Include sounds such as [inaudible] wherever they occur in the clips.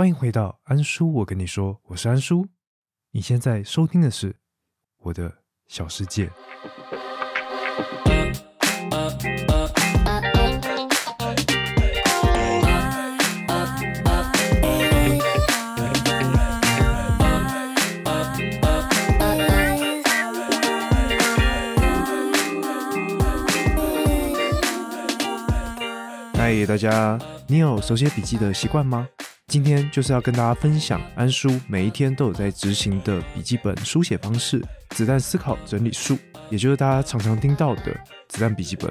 欢迎回到安叔，我跟你说，我是安叔。你现在收听的是我的小世界。嗨，大家，你有手写笔记的习惯吗？今天就是要跟大家分享安叔每一天都有在执行的笔记本书写方式——子弹思考整理术，也就是大家常常听到的子弹笔记本。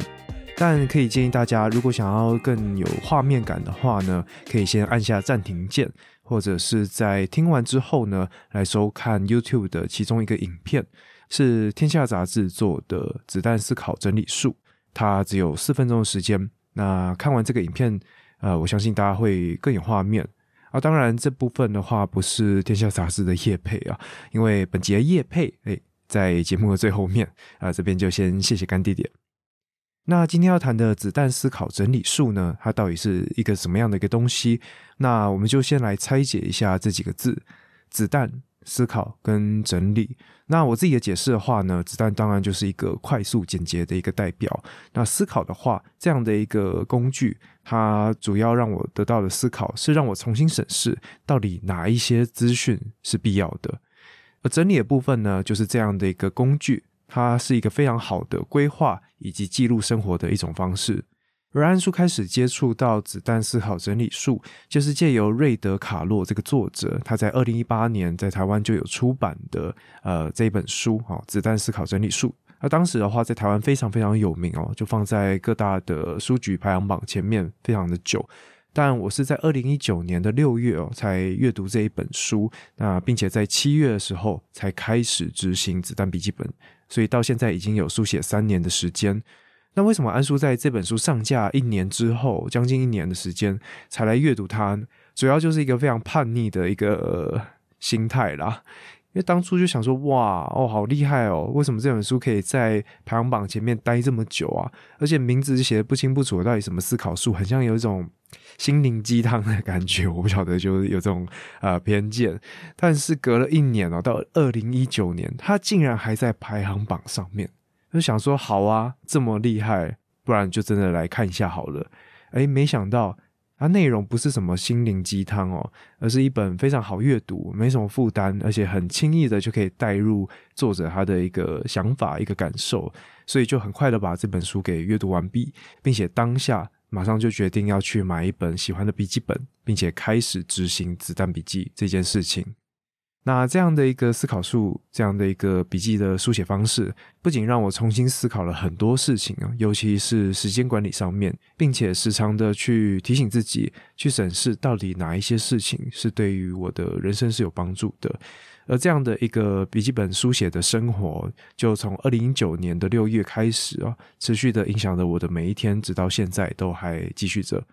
但可以建议大家，如果想要更有画面感的话呢，可以先按下暂停键，或者是在听完之后呢，来收看 YouTube 的其中一个影片，是天下杂志做的子弹思考整理术，它只有四分钟的时间。那看完这个影片，呃，我相信大家会更有画面。啊，当然这部分的话不是天下杂志的叶配啊，因为本节叶配，哎，在节目的最后面啊，这边就先谢谢干爹爹。那今天要谈的子弹思考整理术呢，它到底是一个什么样的一个东西？那我们就先来拆解一下这几个字：子弹、思考跟整理。那我自己的解释的话呢，子弹当然就是一个快速简洁的一个代表。那思考的话，这样的一个工具，它主要让我得到的思考是让我重新审视到底哪一些资讯是必要的。而整理的部分呢，就是这样的一个工具。它是一个非常好的规划以及记录生活的一种方式。而安叔开始接触到子弹思考整理术，就是借由瑞德卡洛这个作者，他在二零一八年在台湾就有出版的呃这一本书哦，《子弹思考整理术》。那当时的话，在台湾非常非常有名哦，就放在各大的书局排行榜前面非常的久。但我是在二零一九年的六月哦，才阅读这一本书，那并且在七月的时候才开始执行子弹笔记本。所以到现在已经有书写三年的时间，那为什么安叔在这本书上架一年之后，将近一年的时间才来阅读它？主要就是一个非常叛逆的一个心态啦。因为当初就想说，哇哦，好厉害哦！为什么这本书可以在排行榜前面待这么久啊？而且名字写的不清不楚，到底什么思考术，很像有一种心灵鸡汤的感觉。[laughs] 我不晓得，就是有这种呃偏见。但是隔了一年哦，到二零一九年，它竟然还在排行榜上面，就想说，好啊，这么厉害，不然就真的来看一下好了。哎，没想到。它内容不是什么心灵鸡汤哦，而是一本非常好阅读、没什么负担，而且很轻易的就可以带入作者他的一个想法、一个感受，所以就很快的把这本书给阅读完毕，并且当下马上就决定要去买一本喜欢的笔记本，并且开始执行子弹笔记这件事情。那这样的一个思考术，这样的一个笔记的书写方式，不仅让我重新思考了很多事情啊，尤其是时间管理上面，并且时常的去提醒自己，去审视到底哪一些事情是对于我的人生是有帮助的。而这样的一个笔记本书写的生活，就从二零一九年的六月开始啊，持续的影响着我的每一天，直到现在都还继续着。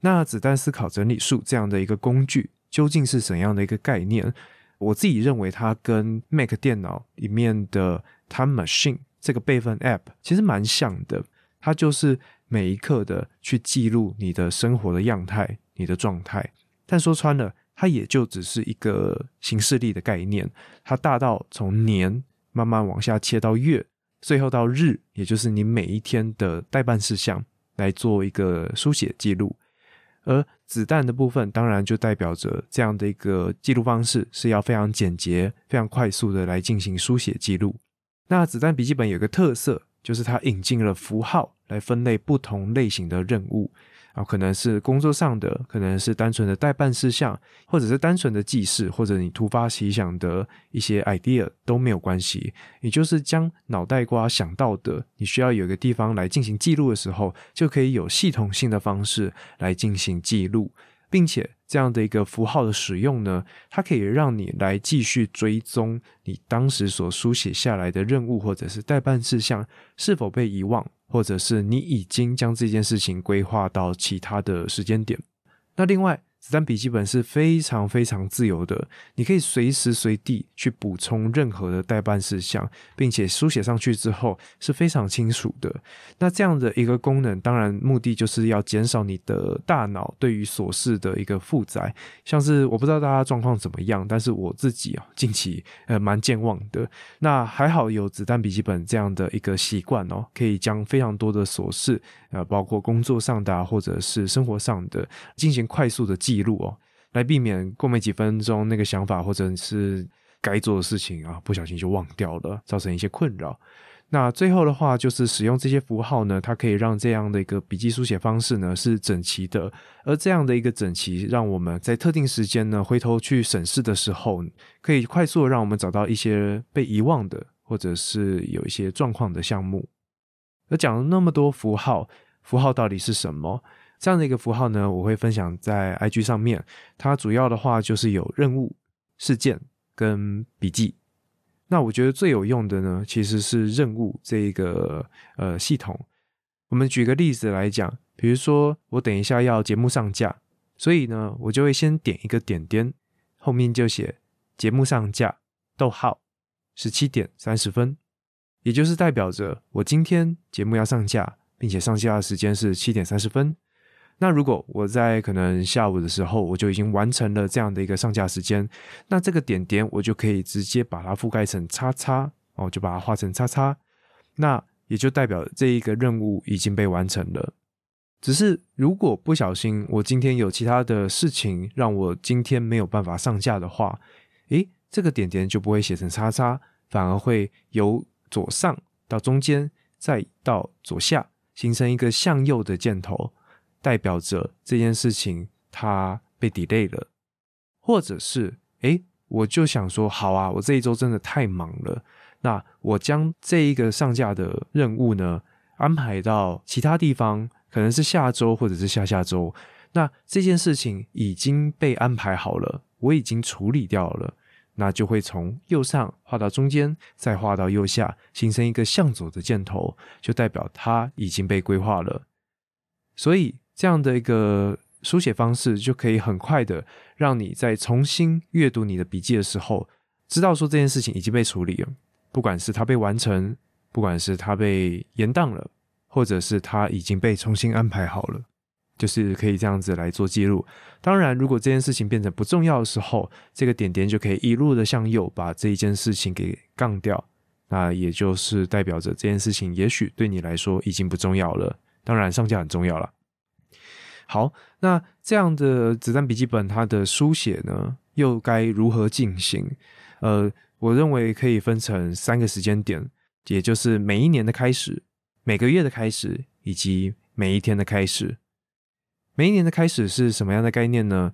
那子弹思考整理术这样的一个工具，究竟是怎样的一个概念？我自己认为，它跟 Mac 电脑里面的 Time Machine 这个备份 App 其实蛮像的。它就是每一刻的去记录你的生活的样态、你的状态。但说穿了，它也就只是一个形式力的概念。它大到从年慢慢往下切到月，最后到日，也就是你每一天的代办事项来做一个书写记录。而子弹的部分，当然就代表着这样的一个记录方式是要非常简洁、非常快速的来进行书写记录。那子弹笔记本有个特色，就是它引进了符号来分类不同类型的任务。啊，可能是工作上的，可能是单纯的代办事项，或者是单纯的记事，或者你突发奇想的一些 idea 都没有关系。也就是将脑袋瓜想到的，你需要有一个地方来进行记录的时候，就可以有系统性的方式来进行记录，并且这样的一个符号的使用呢，它可以让你来继续追踪你当时所书写下来的任务或者是代办事项是否被遗忘。或者是你已经将这件事情规划到其他的时间点。那另外，子弹笔记本是非常非常自由的，你可以随时随地去补充任何的代办事项，并且书写上去之后是非常清楚的。那这样的一个功能，当然目的就是要减少你的大脑对于琐事的一个负载。像是我不知道大家状况怎么样，但是我自己啊近期呃蛮健忘的。那还好有子弹笔记本这样的一个习惯哦，可以将非常多的琐事，呃，包括工作上的或者是生活上的进行快速的。记记录哦，来避免过没几分钟那个想法或者是该做的事情啊，不小心就忘掉了，造成一些困扰。那最后的话，就是使用这些符号呢，它可以让这样的一个笔记书写方式呢是整齐的，而这样的一个整齐，让我们在特定时间呢回头去审视的时候，可以快速的让我们找到一些被遗忘的或者是有一些状况的项目。而讲了那么多符号，符号到底是什么？这样的一个符号呢，我会分享在 IG 上面。它主要的话就是有任务、事件跟笔记。那我觉得最有用的呢，其实是任务这一个呃系统。我们举个例子来讲，比如说我等一下要节目上架，所以呢，我就会先点一个点点，后面就写节目上架，逗号，十七点三十分，也就是代表着我今天节目要上架，并且上架的时间是七点三十分。那如果我在可能下午的时候，我就已经完成了这样的一个上架时间，那这个点点我就可以直接把它覆盖成叉叉哦，就把它画成叉叉，那也就代表这一个任务已经被完成了。只是如果不小心我今天有其他的事情让我今天没有办法上架的话，诶，这个点点就不会写成叉叉，反而会由左上到中间，再到左下，形成一个向右的箭头。代表着这件事情它被 delay 了，或者是诶，我就想说，好啊，我这一周真的太忙了，那我将这一个上架的任务呢安排到其他地方，可能是下周或者是下下周。那这件事情已经被安排好了，我已经处理掉了，那就会从右上画到中间，再画到右下，形成一个向左的箭头，就代表它已经被规划了。所以。这样的一个书写方式，就可以很快的让你在重新阅读你的笔记的时候，知道说这件事情已经被处理了，不管是它被完成，不管是它被延宕了，或者是它已经被重新安排好了，就是可以这样子来做记录。当然，如果这件事情变成不重要的时候，这个点点就可以一路的向右把这一件事情给杠掉，那也就是代表着这件事情也许对你来说已经不重要了。当然，上架很重要了。好，那这样的子弹笔记本，它的书写呢，又该如何进行？呃，我认为可以分成三个时间点，也就是每一年的开始、每个月的开始以及每一天的开始。每一年的开始是什么样的概念呢？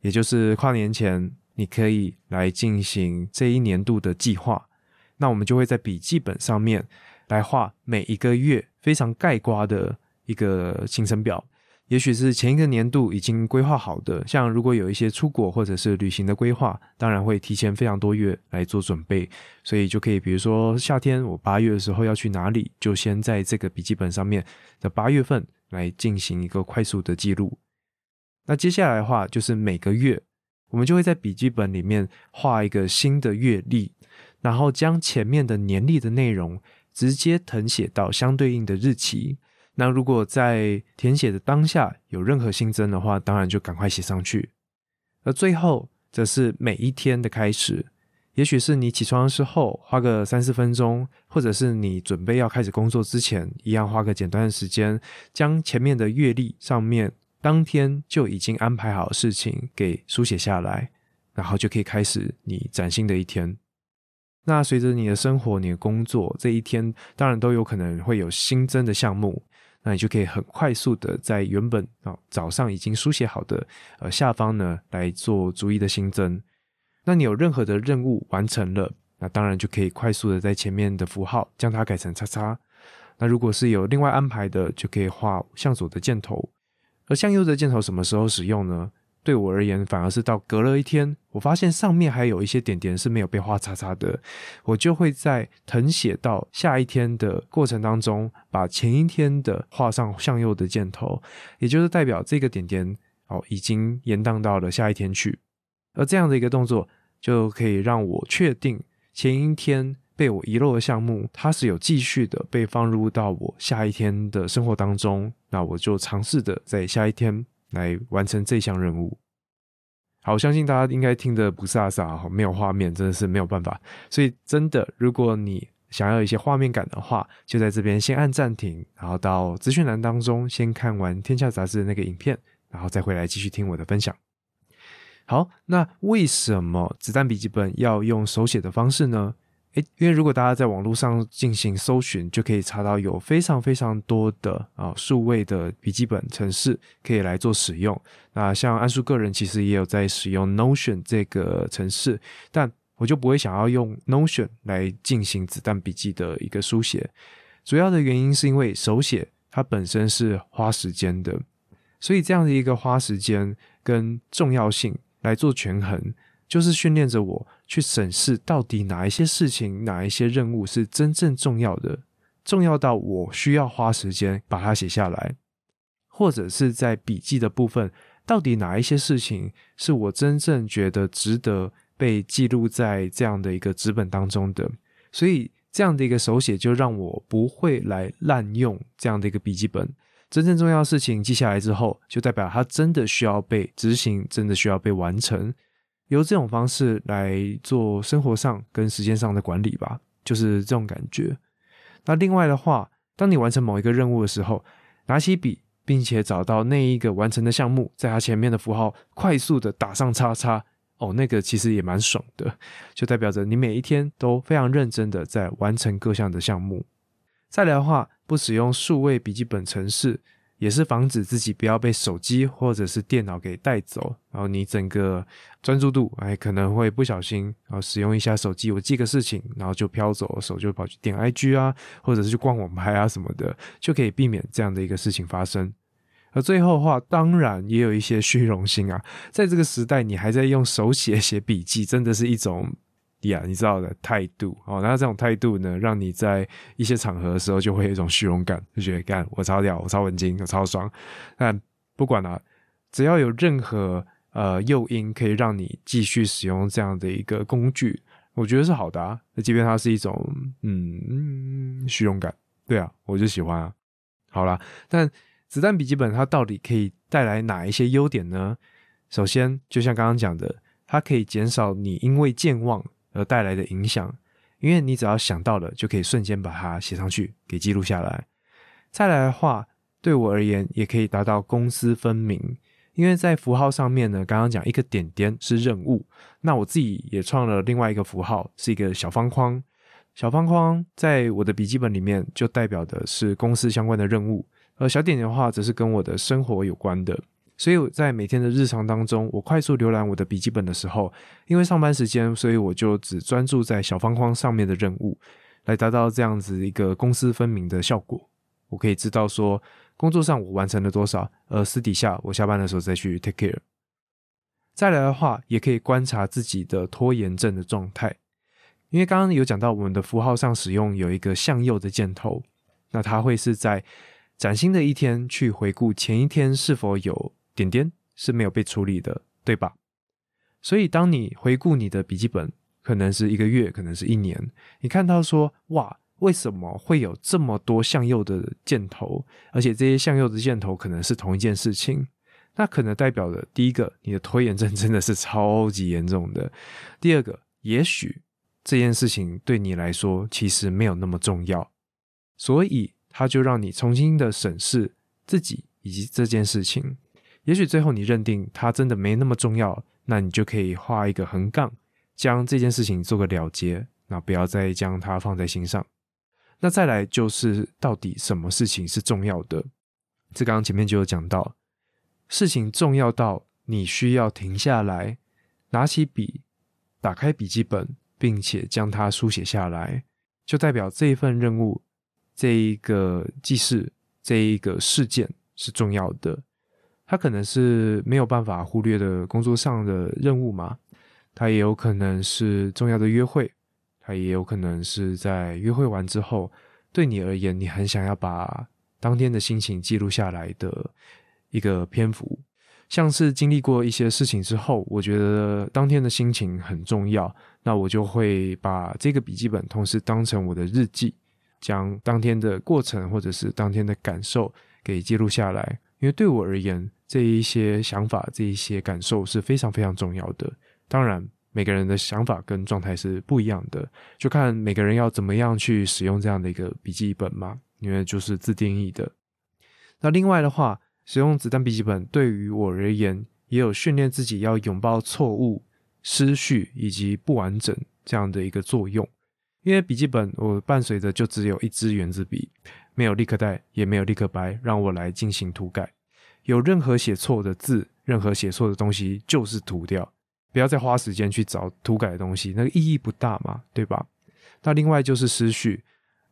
也就是跨年前，你可以来进行这一年度的计划。那我们就会在笔记本上面来画每一个月非常概括的一个行程表。也许是前一个年度已经规划好的，像如果有一些出国或者是旅行的规划，当然会提前非常多月来做准备，所以就可以，比如说夏天我八月的时候要去哪里，就先在这个笔记本上面的八月份来进行一个快速的记录。那接下来的话，就是每个月我们就会在笔记本里面画一个新的月历，然后将前面的年历的内容直接誊写到相对应的日期。那如果在填写的当下有任何新增的话，当然就赶快写上去。而最后则是每一天的开始，也许是你起床的时候花个三四分钟，或者是你准备要开始工作之前，一样花个简单的时间，将前面的阅历上面当天就已经安排好的事情给书写下来，然后就可以开始你崭新的一天。那随着你的生活、你的工作，这一天当然都有可能会有新增的项目。那你就可以很快速的在原本啊早上已经书写好的呃下方呢来做逐一的新增。那你有任何的任务完成了，那当然就可以快速的在前面的符号将它改成叉叉。那如果是有另外安排的，就可以画向左的箭头。而向右的箭头什么时候使用呢？对我而言，反而是到隔了一天，我发现上面还有一些点点是没有被画叉叉的，我就会在誊写到下一天的过程当中，把前一天的画上向右的箭头，也就是代表这个点点哦，已经延宕到了下一天去。而这样的一个动作，就可以让我确定前一天被我遗漏的项目，它是有继续的被放入到我下一天的生活当中。那我就尝试的在下一天来完成这项任务。好，我相信大家应该听得不飒飒哈，没有画面真的是没有办法。所以真的，如果你想要一些画面感的话，就在这边先按暂停，然后到资讯栏当中先看完《天下杂志》的那个影片，然后再回来继续听我的分享。好，那为什么子弹笔记本要用手写的方式呢？诶，因为如果大家在网络上进行搜寻，就可以查到有非常非常多的啊数位的笔记本程式可以来做使用。那像安叔个人其实也有在使用 Notion 这个程式，但我就不会想要用 Notion 来进行子弹笔记的一个书写。主要的原因是因为手写它本身是花时间的，所以这样的一个花时间跟重要性来做权衡。就是训练着我去审视到底哪一些事情、哪一些任务是真正重要的，重要到我需要花时间把它写下来，或者是在笔记的部分，到底哪一些事情是我真正觉得值得被记录在这样的一个纸本当中的。所以这样的一个手写就让我不会来滥用这样的一个笔记本。真正重要的事情记下来之后，就代表它真的需要被执行，真的需要被完成。由这种方式来做生活上跟时间上的管理吧，就是这种感觉。那另外的话，当你完成某一个任务的时候，拿起笔，并且找到那一个完成的项目，在它前面的符号快速的打上叉叉，哦，那个其实也蛮爽的，就代表着你每一天都非常认真的在完成各项的项目。再来的话，不使用数位笔记本程式。也是防止自己不要被手机或者是电脑给带走，然后你整个专注度哎可能会不小心然后使用一下手机，我记个事情，然后就飘走，手就跑去点 IG 啊，或者是去逛网拍啊什么的，就可以避免这样的一个事情发生。而最后的话，当然也有一些虚荣心啊，在这个时代，你还在用手写写笔记，真的是一种。呀，你知道的态度哦，那这种态度呢，让你在一些场合的时候就会有一种虚荣感，就觉得干我超屌，我超文静，我超爽。但不管了，只要有任何呃诱因可以让你继续使用这样的一个工具，我觉得是好的啊。那即便它是一种嗯虚荣感，对啊，我就喜欢啊。好了，但子弹笔记本它到底可以带来哪一些优点呢？首先，就像刚刚讲的，它可以减少你因为健忘。而带来的影响，因为你只要想到了，就可以瞬间把它写上去，给记录下来。再来的话，对我而言，也可以达到公私分明。因为在符号上面呢，刚刚讲一个点点是任务，那我自己也创了另外一个符号，是一个小方框。小方框在我的笔记本里面，就代表的是公司相关的任务，而小点点的话，则是跟我的生活有关的。所以我在每天的日常当中，我快速浏览我的笔记本的时候，因为上班时间，所以我就只专注在小方框上面的任务，来达到这样子一个公私分明的效果。我可以知道说，工作上我完成了多少，而私底下我下班的时候再去 take care。再来的话，也可以观察自己的拖延症的状态，因为刚刚有讲到我们的符号上使用有一个向右的箭头，那它会是在崭新的一天去回顾前一天是否有。点点是没有被处理的，对吧？所以当你回顾你的笔记本，可能是一个月，可能是一年，你看到说，哇，为什么会有这么多向右的箭头？而且这些向右的箭头可能是同一件事情，那可能代表的第一个，你的拖延症真的是超级严重的；第二个，也许这件事情对你来说其实没有那么重要，所以它就让你重新的审视自己以及这件事情。也许最后你认定它真的没那么重要，那你就可以画一个横杠，将这件事情做个了结，那不要再将它放在心上。那再来就是到底什么事情是重要的？这刚刚前面就有讲到，事情重要到你需要停下来，拿起笔，打开笔记本，并且将它书写下来，就代表这一份任务、这一个记事、这一个事件是重要的。他可能是没有办法忽略的工作上的任务嘛？他也有可能是重要的约会，他也有可能是在约会完之后，对你而言，你很想要把当天的心情记录下来的一个篇幅。像是经历过一些事情之后，我觉得当天的心情很重要，那我就会把这个笔记本同时当成我的日记，将当天的过程或者是当天的感受给记录下来。因为对我而言，这一些想法、这一些感受是非常非常重要的。当然，每个人的想法跟状态是不一样的，就看每个人要怎么样去使用这样的一个笔记本嘛，因为就是自定义的。那另外的话，使用子弹笔记本对于我而言，也有训练自己要拥抱错误、失序以及不完整这样的一个作用。因为笔记本我伴随着就只有一支圆珠笔，没有立刻带，也没有立刻白，让我来进行涂改。有任何写错的字，任何写错的东西，就是涂掉，不要再花时间去找涂改的东西，那个意义不大嘛，对吧？那另外就是思绪。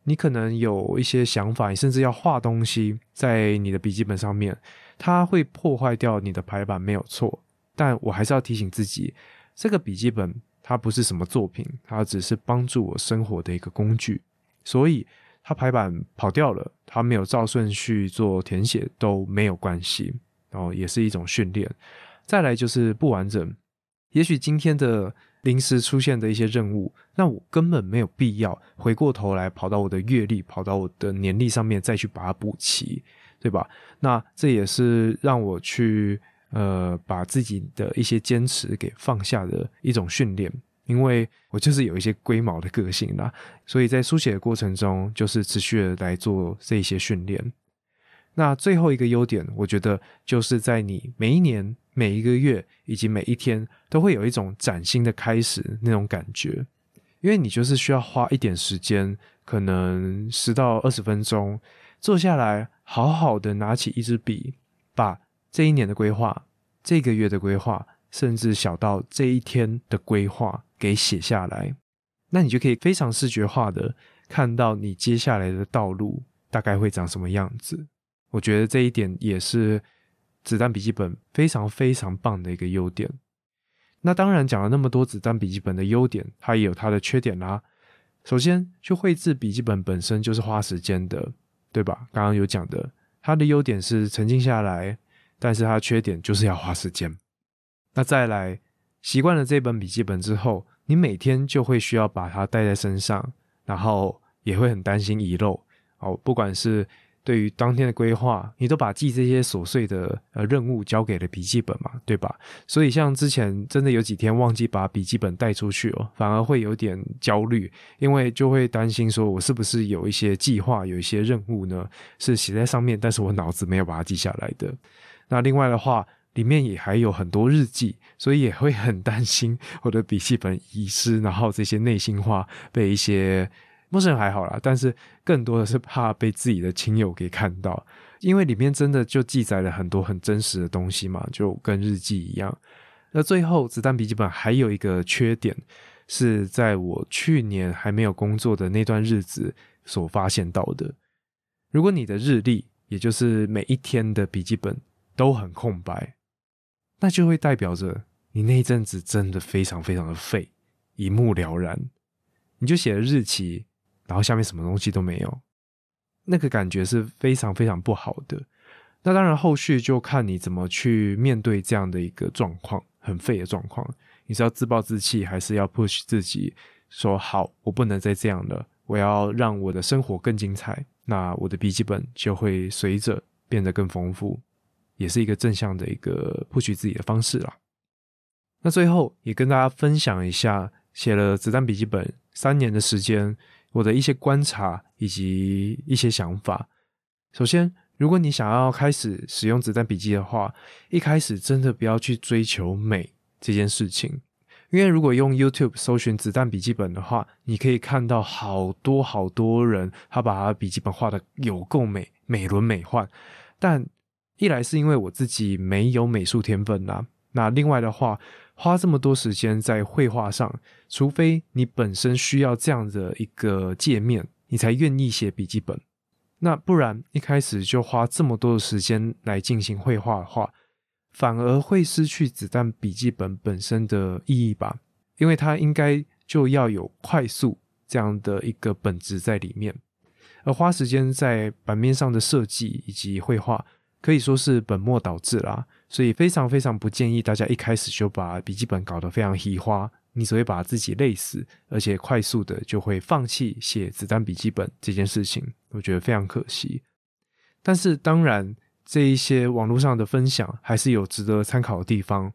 你可能有一些想法，你甚至要画东西在你的笔记本上面，它会破坏掉你的排版，没有错。但我还是要提醒自己，这个笔记本它不是什么作品，它只是帮助我生活的一个工具。所以它排版跑掉了，它没有照顺序做填写都没有关系，然后也是一种训练。再来就是不完整，也许今天的。临时出现的一些任务，那我根本没有必要回过头来跑到我的阅历、跑到我的年历上面再去把它补齐，对吧？那这也是让我去呃把自己的一些坚持给放下的一种训练，因为我就是有一些龟毛的个性啦，[laughs] 所以在书写的过程中，就是持续的来做这一些训练。那最后一个优点，我觉得就是在你每一年、每一个月以及每一天，都会有一种崭新的开始那种感觉，因为你就是需要花一点时间，可能十到二十分钟，坐下来好好的拿起一支笔，把这一年的规划、这个月的规划，甚至小到这一天的规划给写下来，那你就可以非常视觉化的看到你接下来的道路大概会长什么样子。我觉得这一点也是子弹笔记本非常非常棒的一个优点。那当然讲了那么多子弹笔记本的优点，它也有它的缺点啦。首先，去绘制笔记本本身就是花时间的，对吧？刚刚有讲的，它的优点是沉静下来，但是它缺点就是要花时间。那再来，习惯了这本笔记本之后，你每天就会需要把它带在身上，然后也会很担心遗漏哦，不管是。对于当天的规划，你都把记这些琐碎的呃任务交给了笔记本嘛，对吧？所以像之前真的有几天忘记把笔记本带出去哦，反而会有点焦虑，因为就会担心说我是不是有一些计划、有一些任务呢是写在上面，但是我脑子没有把它记下来的。那另外的话，里面也还有很多日记，所以也会很担心 [laughs] 我的笔记本遗失，然后这些内心话被一些。陌生人还好啦，但是更多的是怕被自己的亲友给看到，因为里面真的就记载了很多很真实的东西嘛，就跟日记一样。那最后，子弹笔记本还有一个缺点，是在我去年还没有工作的那段日子所发现到的。如果你的日历，也就是每一天的笔记本都很空白，那就会代表着你那一阵子真的非常非常的废，一目了然。你就写了日期。然后下面什么东西都没有，那个感觉是非常非常不好的。那当然，后续就看你怎么去面对这样的一个状况，很废的状况。你是要自暴自弃，还是要 push 自己说好，我不能再这样了，我要让我的生活更精彩。那我的笔记本就会随着变得更丰富，也是一个正向的一个 push 自己的方式啦。那最后也跟大家分享一下，写了子弹笔记本三年的时间。我的一些观察以及一些想法。首先，如果你想要开始使用子弹笔记的话，一开始真的不要去追求美这件事情，因为如果用 YouTube 搜寻子弹笔记本的话，你可以看到好多好多人他把他笔记本画的有够美，美轮美奂。但一来是因为我自己没有美术天分呐，那另外的话。花这么多时间在绘画上，除非你本身需要这样的一个界面，你才愿意写笔记本。那不然一开始就花这么多的时间来进行绘画的话，反而会失去子弹笔记本本身的意义吧？因为它应该就要有快速这样的一个本质在里面，而花时间在版面上的设计以及绘画，可以说是本末倒置啦。所以非常非常不建议大家一开始就把笔记本搞得非常稀花，你只会把自己累死，而且快速的就会放弃写子弹笔记本这件事情，我觉得非常可惜。但是当然，这一些网络上的分享还是有值得参考的地方，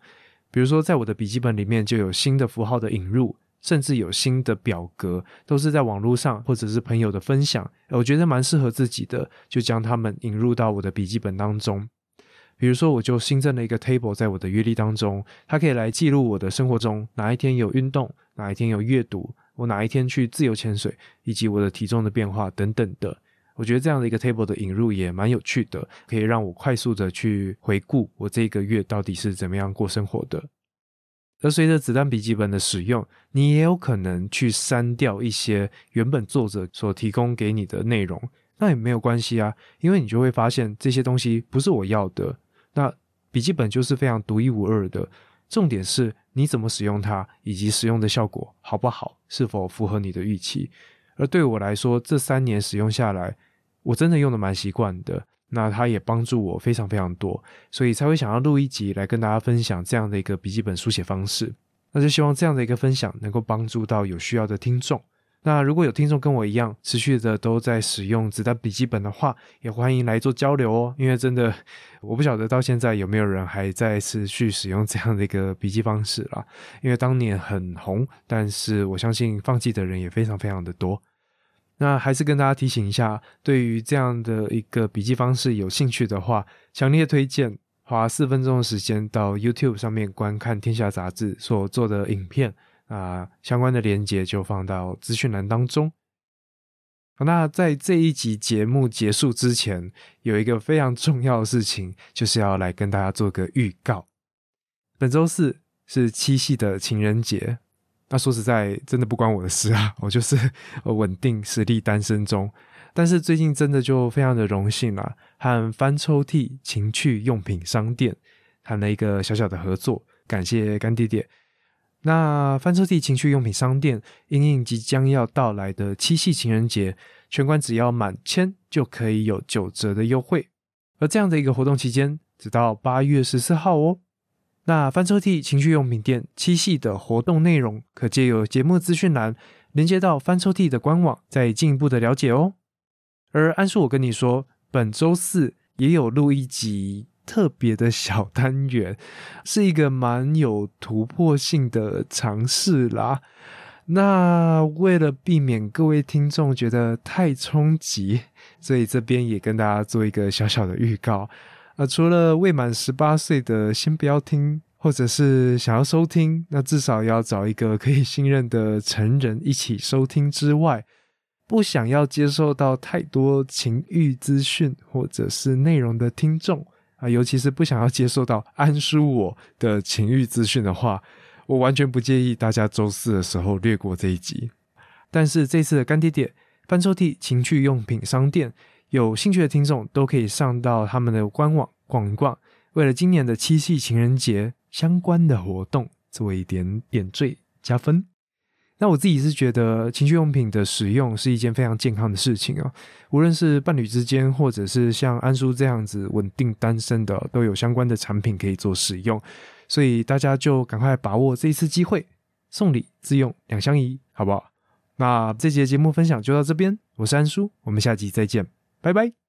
比如说在我的笔记本里面就有新的符号的引入。甚至有新的表格，都是在网络上或者是朋友的分享，我觉得蛮适合自己的，就将它们引入到我的笔记本当中。比如说，我就新增了一个 table 在我的阅历当中，它可以来记录我的生活中哪一天有运动，哪一天有阅读，我哪一天去自由潜水，以及我的体重的变化等等的。我觉得这样的一个 table 的引入也蛮有趣的，可以让我快速的去回顾我这个月到底是怎么样过生活的。而随着子弹笔记本的使用，你也有可能去删掉一些原本作者所提供给你的内容，那也没有关系啊，因为你就会发现这些东西不是我要的。那笔记本就是非常独一无二的，重点是你怎么使用它，以及使用的效果好不好，是否符合你的预期。而对我来说，这三年使用下来，我真的用的蛮习惯的。那它也帮助我非常非常多，所以才会想要录一集来跟大家分享这样的一个笔记本书写方式。那就希望这样的一个分享能够帮助到有需要的听众。那如果有听众跟我一样持续的都在使用子弹笔记本的话，也欢迎来做交流哦。因为真的我不晓得到现在有没有人还在持续使用这样的一个笔记方式啦。因为当年很红，但是我相信放弃的人也非常非常的多。那还是跟大家提醒一下，对于这样的一个笔记方式有兴趣的话，强烈推荐花四分钟的时间到 YouTube 上面观看《天下杂志》所做的影片啊，相关的连接就放到资讯栏当中。那在这一集节目结束之前，有一个非常重要的事情，就是要来跟大家做个预告。本周四是七夕的情人节。那说实在，真的不关我的事啊，[laughs] 我就是稳定实力单身中。但是最近真的就非常的荣幸啊，和翻抽屉情趣用品商店谈了一个小小的合作，感谢干爹爹。那翻抽屉情趣用品商店因应即将要到来的七夕情人节，全馆只要满千就可以有九折的优惠，而这样的一个活动期间，直到八月十四号哦。那翻抽屉情趣用品店七夕的活动内容，可借由节目资讯栏连接到翻抽屉的官网，再进一步的了解哦。而安叔，我跟你说，本周四也有录一集特别的小单元，是一个蛮有突破性的尝试啦。那为了避免各位听众觉得太冲击，所以这边也跟大家做一个小小的预告。啊，除了未满十八岁的先不要听，或者是想要收听，那至少要找一个可以信任的成人一起收听之外，不想要接受到太多情欲资讯或者是内容的听众啊，尤其是不想要接受到安叔我的情欲资讯的话，我完全不介意大家周四的时候略过这一集。但是这次的干爹爹翻抽屉情趣用品商店。有兴趣的听众都可以上到他们的官网逛一逛，为了今年的七夕情人节相关的活动做一点点缀加分。那我自己是觉得情趣用品的使用是一件非常健康的事情啊，无论是伴侣之间，或者是像安叔这样子稳定单身的，都有相关的产品可以做使用。所以大家就赶快把握这一次机会，送礼自用两相宜，好不好？那这节节目分享就到这边，我是安叔，我们下集再见。Bye bye.